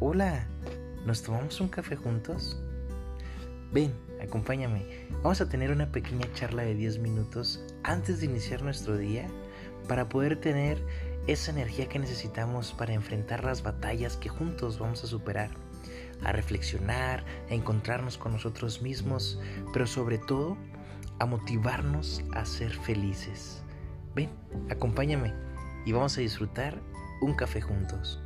Hola, ¿nos tomamos un café juntos? Ven, acompáñame. Vamos a tener una pequeña charla de 10 minutos antes de iniciar nuestro día para poder tener esa energía que necesitamos para enfrentar las batallas que juntos vamos a superar, a reflexionar, a encontrarnos con nosotros mismos, pero sobre todo a motivarnos a ser felices. Ven, acompáñame y vamos a disfrutar un café juntos.